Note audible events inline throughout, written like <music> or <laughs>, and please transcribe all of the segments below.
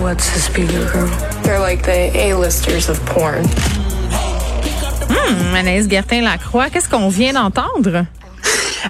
What's the speaker girl? They're like the A-listers of porn. Hum, Anaïs Gertin-Lacroix, qu'est-ce qu'on vient d'entendre?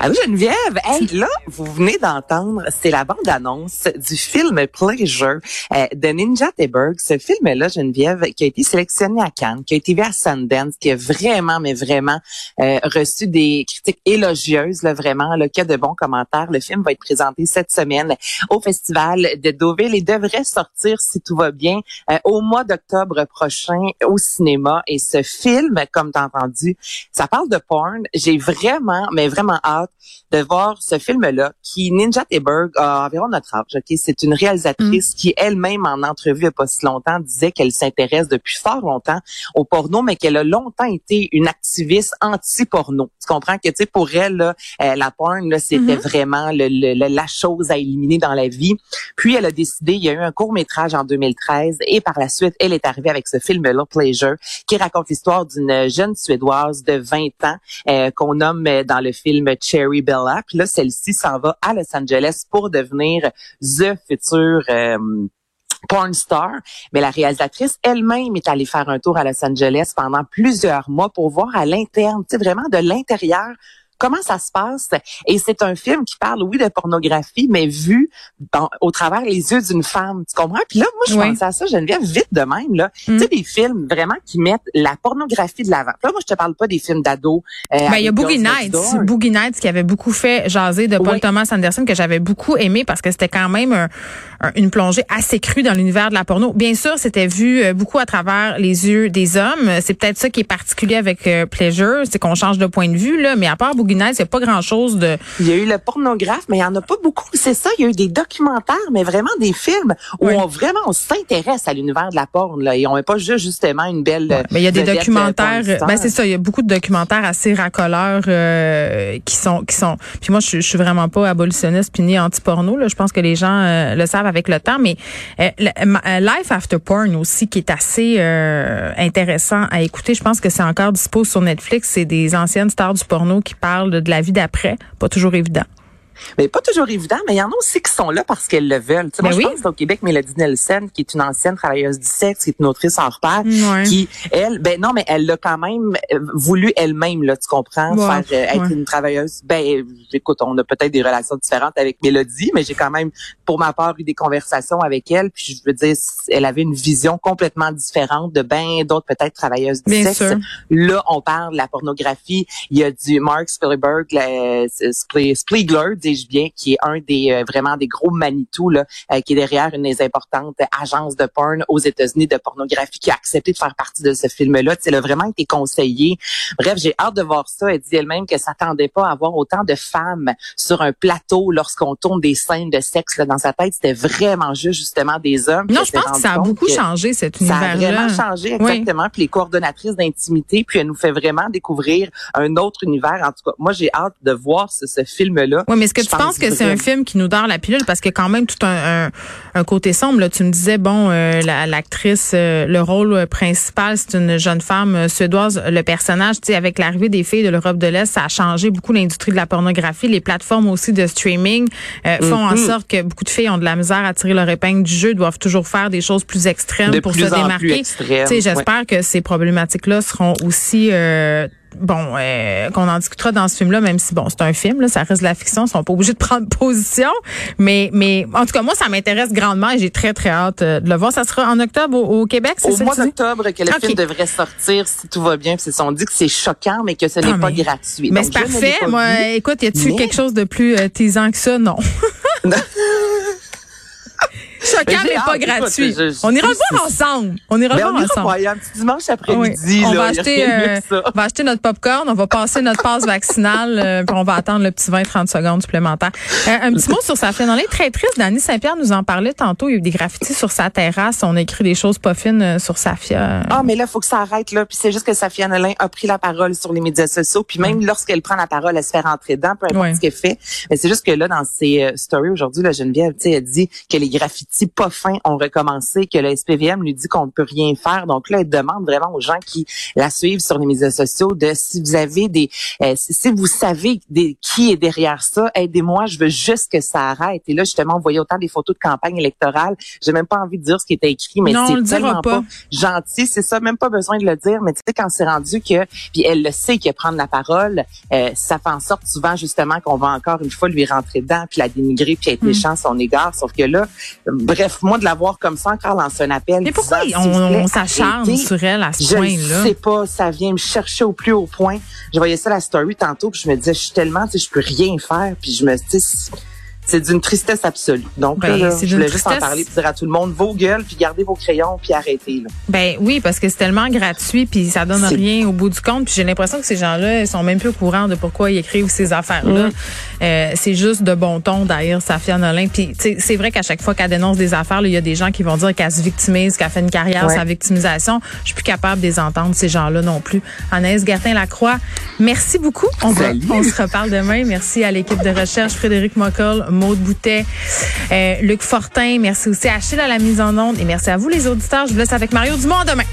Allô Geneviève, hey, là, vous venez d'entendre, c'est la bande-annonce du film Pleasure euh, de Ninja Teberg. Ce film-là, Geneviève, qui a été sélectionné à Cannes, qui a été vu à Sundance, qui a vraiment, mais vraiment euh, reçu des critiques élogieuses, là, vraiment, le cas de bons commentaires. Le film va être présenté cette semaine au Festival de Deauville et devrait sortir, si tout va bien, euh, au mois d'octobre prochain au cinéma. Et ce film, comme tu as entendu, ça parle de porn. J'ai vraiment, mais vraiment hâte de voir ce film-là qui, Ninja Teberg, a environ notre âge. ok? C'est une réalisatrice qui elle-même, en entrevue il n'y a pas si longtemps, disait qu'elle s'intéresse depuis fort longtemps au porno, mais qu'elle a longtemps été une activiste anti-porno. Tu comprends que, tu sais, pour elle, là, euh, la porn, là, c'était vraiment le, le- la chose à éliminer dans la vie. Puis, elle a décidé, il y a eu un court-métrage en 2013 et par la suite, elle est arrivée avec ce film-là, Pleasure, qui raconte l'histoire d'une jeune Suédoise de 20 ans euh, qu'on nomme euh, dans le film Puis là, celle-ci s'en va à Los Angeles pour devenir the future euh, porn star. Mais la réalisatrice elle-même est allée faire un tour à Los Angeles pendant plusieurs mois pour voir à l'interne, vraiment de l'intérieur comment ça se passe? Et c'est un film qui parle, oui, de pornographie, mais vu dans- au travers les yeux d'une femme. Tu comprends? Puis là, moi, je Oui. pensais à ça, Geneviève, vite de même. Là. Tu sais, des films vraiment qui mettent la pornographie de l'avant. Là, moi, je te parle pas des films d'ados. euh, Ben, il y a Boogie Nights. Boogie Nights qui avait beaucoup fait jaser de Paul Oui. Thomas Anderson que j'avais beaucoup aimé parce que c'était quand même un- un- une plongée assez crue dans l'univers de la porno. Bien sûr, c'était vu euh, beaucoup à travers les yeux des hommes. C'est peut-être ça qui est particulier avec euh, Pleasure, c'est qu'on change de point de vue là, mais à part Boogie Il n'y a pas grand-chose de Il y a eu le pornographe, mais il y en a pas beaucoup. C'est ça, il y a eu des documentaires, mais vraiment des films où Oui. on vraiment on s'intéresse à l'univers de la porn. Là, et on n'est pas juste justement une belle. Ouais, mais il y a des euh, documentaires. Ben c'est ça, il y a beaucoup de documentaires assez racoleurs euh, qui sont qui sont. Puis moi, je, je suis vraiment pas abolitionniste puis ni anti-porno. Là, je pense que les gens euh, le savent avec le temps. Mais euh, Life After Porn aussi, qui est assez euh, intéressant à écouter. Je pense que c'est encore dispo sur Netflix. C'est des anciennes stars du porno qui parlent de, la vie d'après. Pas toujours évident. Mais pas toujours évident, mais il y en a aussi qui sont là parce qu'elles le veulent. Tu sais, moi, Ben je pense au Québec, Mélodie Nelson, qui est une ancienne travailleuse du sexe, qui est une autrice en repère, qui, elle, ben non, mais elle l'a quand même euh, voulu elle-même, là, tu comprends, Ouais, faire euh, être ouais. une travailleuse. Ben, euh, écoute, on a peut-être des relations différentes avec Mélodie, mais j'ai quand même, pour ma part, eu des conversations avec elle, puis je veux dire, elle avait une vision complètement différente de ben d'autres peut-être travailleuses du Bien sexe. sûr. Là, on parle de la pornographie. Il y a du Mark Spielberg, Splie- Spiegler, dis-je bien, qui est un des euh, vraiment des gros Manitou là, euh, qui est derrière une des importantes agences de porn aux États-Unis de pornographie, qui a accepté de faire partie de ce film-là. Tu sais, Elle a vraiment été conseillée. Bref, j'ai hâte de voir ça. Elle dit elle-même que s'attendait pas à avoir autant de femmes sur un plateau lorsqu'on tourne des scènes de sexe. Là, dans sa tête, c'était vraiment juste justement des hommes. Non, je pense que ça a beaucoup changé cet ça a univers-là. vraiment changé, Oui. exactement. Puis les coordonnatrices d'intimité, puis elle nous fait vraiment découvrir un autre univers. En tout cas, moi, j'ai hâte de voir ce, ce film-là. Oui, mais que tu penses que c'est un film qui nous dort la pilule? Parce a quand même tout un, un, un côté sombre. Là. Tu me disais, bon, euh, la- l'actrice, euh, le rôle euh, principal, c'est une jeune femme euh, suédoise. Le personnage, tu sais, avec l'arrivée des filles de l'Europe de l'Est, ça a changé beaucoup l'industrie de la pornographie. Les plateformes aussi de streaming euh, font en sorte que beaucoup de filles ont de la misère à tirer leur épingle du jeu, doivent toujours faire des choses plus extrêmes De pour plus se démarquer. Tu sais, J'espère que ces problématiques-là seront aussi euh, bon, euh, qu'on en discutera dans ce film-là, même si bon, c'est un film, là, ça reste de la fiction, ils sont pas obligés de prendre <laughs> position. Mais, mais en tout cas, moi, ça m'intéresse grandement et j'ai très très hâte euh, de le voir. Ça sera en octobre au, au Québec, c'est Au ça? mois tu dis? d'octobre que le Ok. film devrait sortir si tout va bien. Puis on dit que c'est choquant, mais que ce n'est Ah, pas mais- gratuit. Mais c'est parfait. Moi, vu. écoute, y a-tu mais- quelque chose de plus euh, teasant que ça? Non. <laughs> Mais j'ai mais pas écoute, gratuit. je- On ira voir ensemble. On ira Ben, voir on ensemble. il y a un petit dimanche Oui. après-midi. On, va acheter, euh, on va acheter notre popcorn, on va passer notre passe vaccinale, euh, puis on va attendre le petit 20-30 secondes supplémentaires. Euh, un petit mot sur Safia Nolin, très triste. Dany Saint-Pierre nous en parlait tantôt. Il y a eu des graffitis sur sa terrasse. On a écrit des choses pas fines euh, sur Safia. Ah, mais là, il faut que ça arrête, là. Puis c'est juste que Safia Nolin a pris la parole sur les médias sociaux. Puis même lorsqu'elle prend la parole, elle se fait rentrer dedans, peu importe Ouais. ce qu'elle fait. Mais c'est juste que là, dans ses euh, stories aujourd'hui, la Geneviève, tu sais, elle dit que les graffitis pas fins ont recommencé, que le SPVM lui dit qu'on ne peut rien faire. Donc là, elle demande vraiment aux gens qui la suivent sur les médias sociaux de si vous avez des, euh, si si vous savez des, qui est derrière ça, aidez-moi. Je veux juste que ça arrête. Et là, justement, on voyait autant des photos de campagne électorale. J'ai même pas envie de dire ce qui était écrit, mais c'est tellement pas. pas gentil, c'est ça, même pas besoin de le dire, mais tu sais, quand c'est rendu que, puis elle le sait que prendre la parole, euh, ça fait en sorte souvent justement qu'on va encore une fois lui rentrer dedans, puis la dénigrer, puis Hmm. être méchant à son égard, sauf que là, bref, moi de la voir comme ça, encore lancer un appel. Mais pourquoi disant, on, s'acharne sur elle à ce Je point-là? sais pas, ça vient me chercher au plus haut point. Je voyais ça la story tantôt, puis je me disais, je suis tellement, tu sais, je peux rien faire, puis je me dis, c'est- d'une tristesse absolue. Donc Ben, là, là, je voulais juste en parler, puis dire à tout le monde, vos gueules, puis gardez vos crayons, puis arrêtez. Là. Ben oui, parce que c'est tellement gratuit puis ça donne rien au bout du compte. Puis j'ai l'impression que ces gens-là, ils sont même plus au courant de pourquoi ils écrivent ces affaires-là. Mm. Euh, c'est juste de bon ton d'ailleurs, Safia Nolin. Puis c'est vrai qu'à chaque fois qu'elle dénonce des affaires, il y a des gens qui vont dire qu'elle se victimise, qu'elle fait une carrière Ouais. sa victimisation. Je suis plus capable de les entendre ces gens-là non plus. Anaïs Gertin-Lacroix, merci beaucoup. On, se reparle demain. Merci à l'équipe de recherche, Frédéric Mockel, Maude Boutet, euh, Luc Fortin. Merci aussi à Achille à la mise en onde et merci à vous les auditeurs. Je vous laisse avec Mario Dumont demain.